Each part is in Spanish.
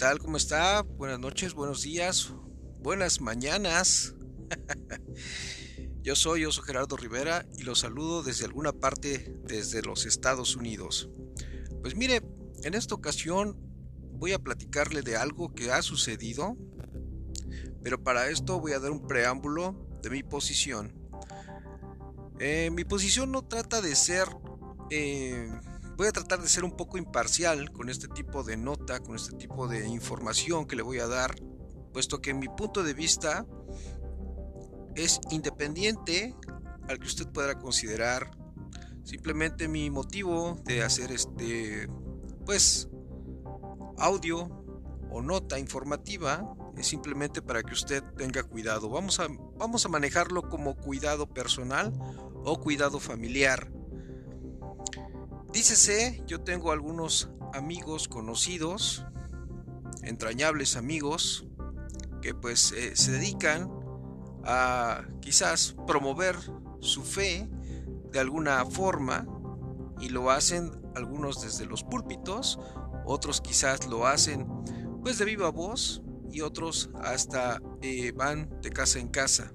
tal? ¿Cómo está? Buenas noches, buenos días, buenas mañanas. Yo soy Oso Gerardo Rivera y los saludo desde alguna parte desde los Estados Unidos. Pues mire, en esta ocasión voy a platicarle de algo que ha sucedido, pero para esto voy a dar un preámbulo de mi posición. Eh, mi posición no trata de ser eh, voy a tratar de ser un poco imparcial con este tipo de nota, con este tipo de información que le voy a dar, puesto que mi punto de vista es independiente al que usted pueda considerar. Simplemente mi motivo de hacer este, pues, audio o nota informativa es simplemente para que usted tenga cuidado. Vamos a, vamos a manejarlo como cuidado personal o cuidado familiar. Dícese, yo tengo algunos amigos conocidos, entrañables amigos, que pues eh, se dedican a quizás promover su fe de alguna forma y lo hacen algunos desde los púlpitos, otros quizás lo hacen pues de viva voz y otros hasta eh, van de casa en casa.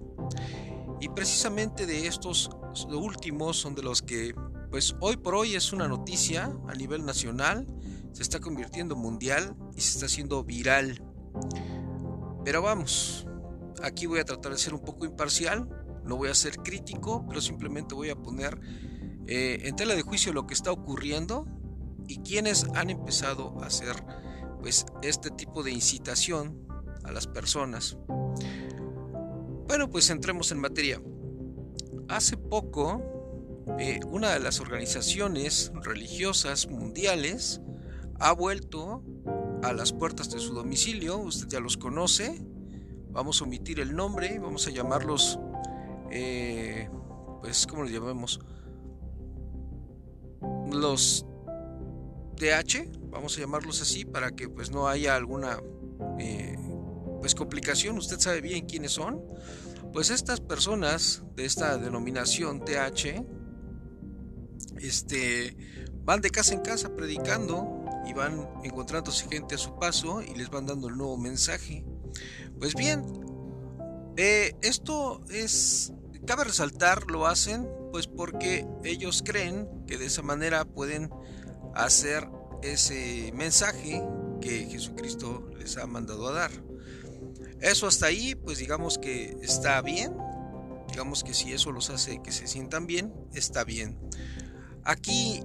Y precisamente de estos últimos son de los que pues hoy por hoy es una noticia a nivel nacional, se está convirtiendo mundial y se está haciendo viral. Pero vamos, aquí voy a tratar de ser un poco imparcial, no voy a ser crítico, pero simplemente voy a poner eh, en tela de juicio lo que está ocurriendo y quienes han empezado a hacer pues este tipo de incitación a las personas. Bueno, pues entremos en materia. Hace poco eh, una de las organizaciones religiosas mundiales ha vuelto a las puertas de su domicilio, usted ya los conoce, vamos a omitir el nombre, vamos a llamarlos, eh, pues, ¿cómo los llamamos? Los DH, vamos a llamarlos así para que pues no haya alguna eh, pues complicación, usted sabe bien quiénes son. Pues estas personas de esta denominación TH este, van de casa en casa predicando y van encontrándose gente a su paso y les van dando el nuevo mensaje. Pues bien, eh, esto es, cabe resaltar, lo hacen pues porque ellos creen que de esa manera pueden hacer ese mensaje que Jesucristo les ha mandado a dar. Eso hasta ahí, pues digamos que está bien. Digamos que si eso los hace que se sientan bien, está bien. Aquí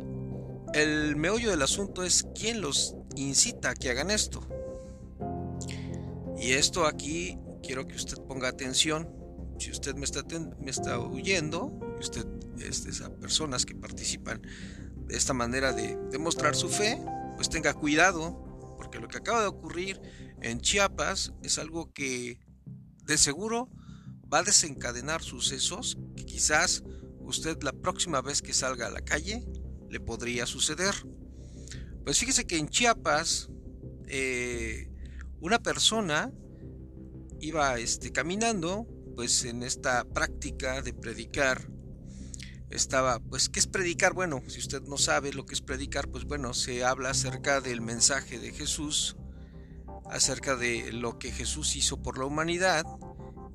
el meollo del asunto es quién los incita a que hagan esto. Y esto aquí quiero que usted ponga atención. Si usted me está, me está huyendo, usted es de esas personas que participan de esta manera de demostrar su fe, pues tenga cuidado, porque lo que acaba de ocurrir en Chiapas es algo que de seguro va a desencadenar sucesos que quizás usted la próxima vez que salga a la calle le podría suceder. Pues fíjese que en Chiapas eh, una persona iba este, caminando pues en esta práctica de predicar. Estaba pues qué es predicar bueno si usted no sabe lo que es predicar pues bueno se habla acerca del mensaje de Jesús acerca de lo que Jesús hizo por la humanidad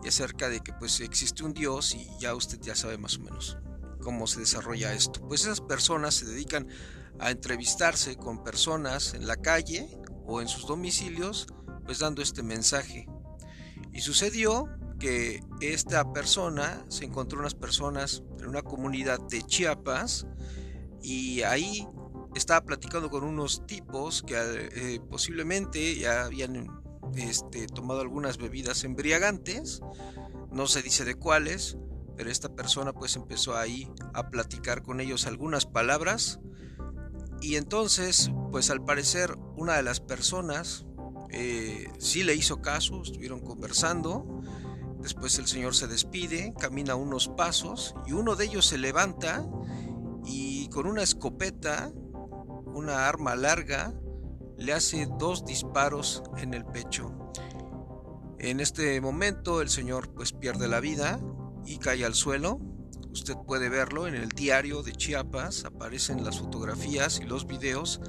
y acerca de que pues existe un Dios y ya usted ya sabe más o menos cómo se desarrolla esto. Pues esas personas se dedican a entrevistarse con personas en la calle o en sus domicilios, pues dando este mensaje. Y sucedió que esta persona se encontró unas personas en una comunidad de Chiapas y ahí estaba platicando con unos tipos que eh, posiblemente ya habían este, tomado algunas bebidas embriagantes, no se dice de cuáles, pero esta persona pues empezó ahí a platicar con ellos algunas palabras. Y entonces pues al parecer una de las personas eh, sí le hizo caso, estuvieron conversando, después el señor se despide, camina unos pasos y uno de ellos se levanta y con una escopeta, una arma larga, le hace dos disparos en el pecho. En este momento el señor pues pierde la vida, y cae al suelo. Usted puede verlo en el diario de Chiapas, aparecen las fotografías y los videos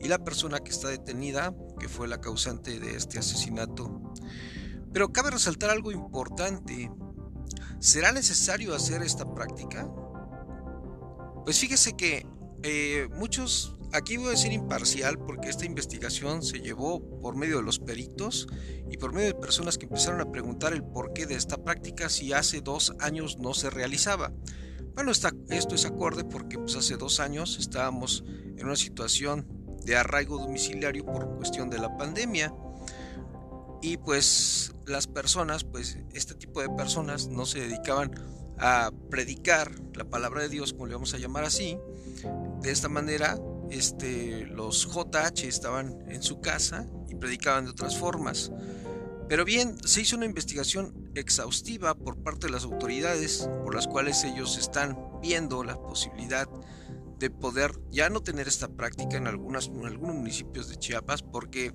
y la persona que está detenida que fue la causante de este asesinato. Pero cabe resaltar algo importante. ¿Será necesario hacer esta práctica? Pues fíjese que eh, muchos, aquí voy a ser imparcial porque esta investigación se llevó por medio de los peritos y por medio de personas que empezaron a preguntar el porqué de esta práctica si hace dos años no se realizaba. Bueno, esto es acorde porque pues, hace dos años estábamos en una situación de arraigo domiciliario por cuestión de la pandemia y pues las personas, pues este tipo de personas no se dedicaban a predicar la palabra de Dios, como le vamos a llamar así. De esta manera, este, los JH estaban en su casa y predicaban de otras formas. Pero bien, se hizo una investigación exhaustiva por parte de las autoridades, por las cuales ellos están viendo la posibilidad de poder ya no tener esta práctica en, algunas, en algunos municipios de Chiapas, porque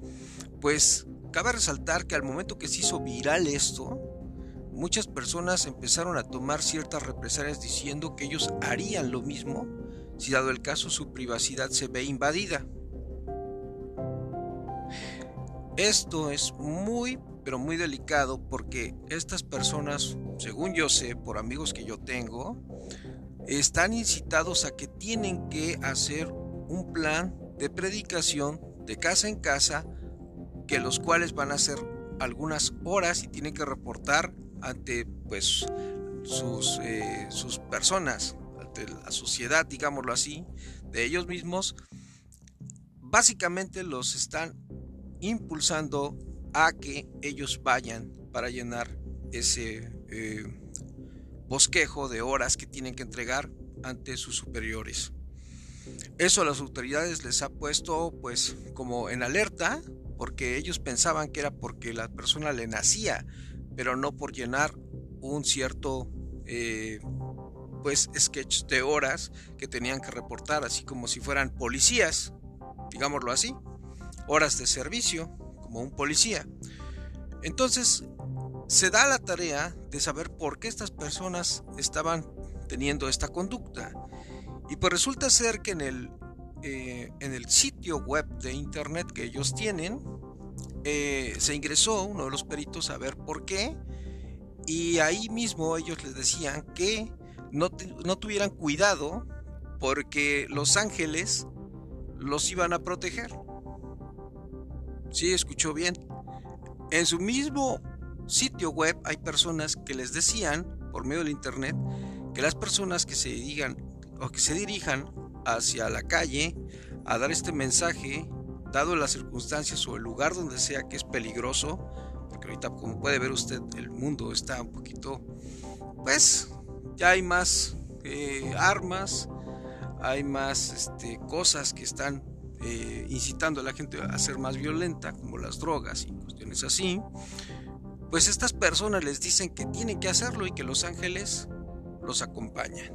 pues cabe resaltar que al momento que se hizo viral esto, muchas personas empezaron a tomar ciertas represalias diciendo que ellos harían lo mismo si dado el caso su privacidad se ve invadida. Esto es muy, pero muy delicado porque estas personas, según yo sé, por amigos que yo tengo, están incitados a que tienen que hacer un plan de predicación de casa en casa, que los cuales van a ser algunas horas y tienen que reportar ante pues sus, eh, sus personas, la sociedad, digámoslo así, de ellos mismos, básicamente los están impulsando a que ellos vayan para llenar ese eh, bosquejo de horas que tienen que entregar ante sus superiores. Eso a las autoridades les ha puesto pues como en alerta porque ellos pensaban que era porque la persona le nacía pero no por llenar un cierto eh, pues sketch de horas que tenían que reportar, así como si fueran policías, digámoslo así, horas de servicio como un policía. Entonces se da la tarea de saber por qué estas personas estaban teniendo esta conducta. Y pues resulta ser que en el, eh, en el sitio web de internet que ellos tienen, eh, se ingresó uno de los peritos a ver por qué y ahí mismo ellos les decían que no, no tuvieran cuidado porque los ángeles los iban a proteger. Sí, escuchó bien. En su mismo sitio web hay personas que les decían, por medio del internet, que las personas que se digan o que se dirijan hacia la calle a dar este mensaje dado las circunstancias o el lugar donde sea que es peligroso, porque ahorita como puede ver usted el mundo está un poquito, pues ya hay más eh, armas, hay más este, cosas que están eh, incitando a la gente a ser más violenta, como las drogas y cuestiones así, pues estas personas les dicen que tienen que hacerlo y que los ángeles los acompañan.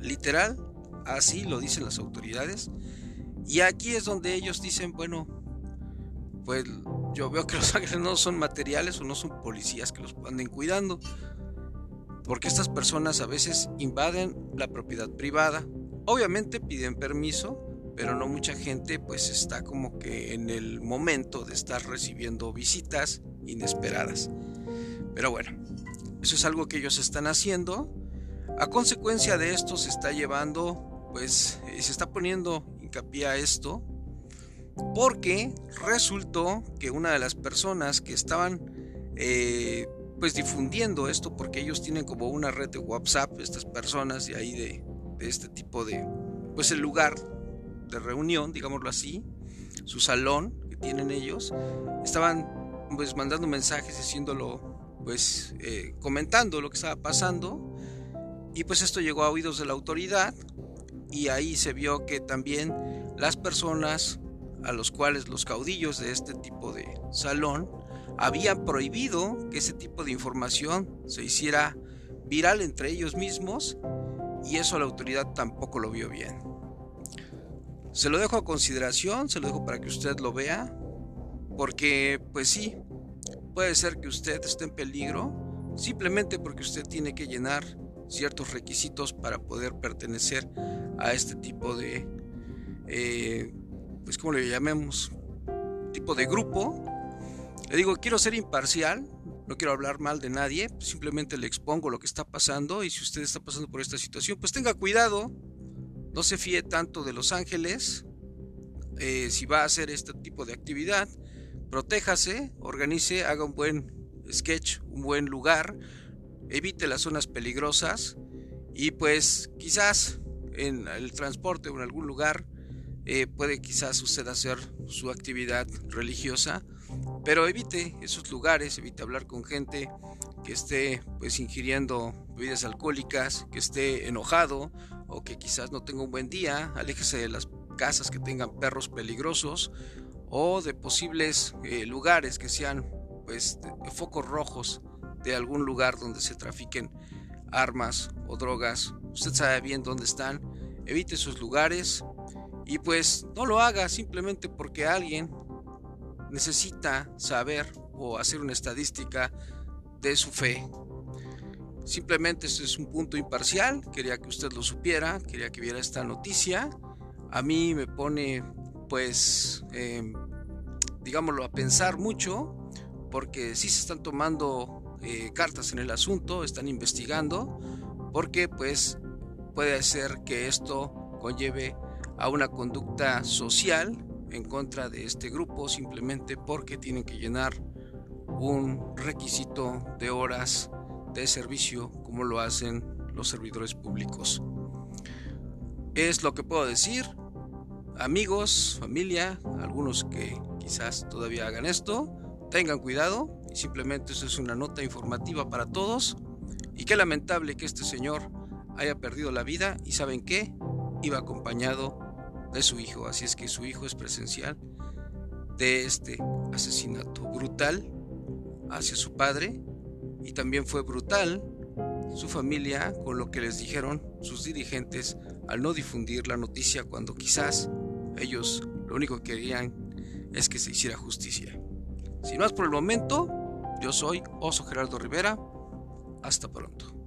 Literal, así lo dicen las autoridades y aquí es donde ellos dicen, bueno, pues yo veo que los ángeles no son materiales o no son policías que los anden cuidando. Porque estas personas a veces invaden la propiedad privada. Obviamente piden permiso, pero no mucha gente pues está como que en el momento de estar recibiendo visitas inesperadas. Pero bueno, eso es algo que ellos están haciendo. A consecuencia de esto se está llevando, pues se está poniendo hincapié esto porque resultó que una de las personas que estaban eh, pues difundiendo esto porque ellos tienen como una red de WhatsApp estas personas de ahí de, este tipo de pues el lugar de reunión digámoslo así su salón que tienen ellos. Estaban pues mandando mensajes haciéndolo pues eh, comentando lo que estaba pasando. Y pues esto llegó a oídos de la autoridad. Y ahí se vio que también las personas a los cuales los caudillos de este tipo de salón habían prohibido que ese tipo de información se hiciera viral entre ellos mismos y eso la autoridad tampoco lo vio bien. Se lo dejo a consideración, se lo dejo para que usted lo vea, porque pues sí, puede ser que usted esté en peligro simplemente porque usted tiene que llenar ciertos requisitos para poder pertenecer a este tipo de, eh, pues como le llamemos, tipo de grupo. Le digo, quiero ser imparcial, no quiero hablar mal de nadie, simplemente le expongo lo que está pasando y si usted está pasando por esta situación, pues tenga cuidado, no se fíe tanto de Los Ángeles, eh, si va a hacer este tipo de actividad, protéjase, organice, haga un buen sketch, un buen lugar, evite las zonas peligrosas y pues quizás en el transporte o en algún lugar eh, puede quizás usted hacer su actividad religiosa, pero evite esos lugares, evite hablar con gente que esté pues ingiriendo bebidas alcohólicas, que esté enojado o que quizás no tenga un buen día, aléjese de las casas que tengan perros peligrosos o de posibles eh, lugares que sean pues focos rojos de algún lugar donde se trafiquen armas o drogas. Usted sabe bien dónde están. Evite esos lugares y pues no lo haga simplemente porque alguien necesita saber o hacer una estadística de su fe. Simplemente este es un punto imparcial, quería que usted lo supiera, quería que viera esta noticia. A mí me pone pues, em, digámoslo, a pensar mucho, porque sí se están tomando eh, cartas en el asunto, están investigando, porque pues puede ser que esto conlleve a una conducta social en contra de este grupo simplemente porque tienen que llenar un requisito de horas de servicio como lo hacen los servidores públicos. Es lo que puedo decir. Amigos, familia, algunos que quizás todavía hagan esto, tengan cuidado simplemente eso es una nota informativa para todos. Y qué lamentable que este señor haya perdido la vida y saben qué, iba acompañado de su hijo, así es que su hijo es presencial de este asesinato brutal hacia su padre y también fue brutal su familia con lo que les dijeron sus dirigentes al no difundir la noticia cuando quizás ellos lo único que querían es que se hiciera justicia. Sin más por el momento, yo soy Oso Gerardo Rivera. Hasta pronto.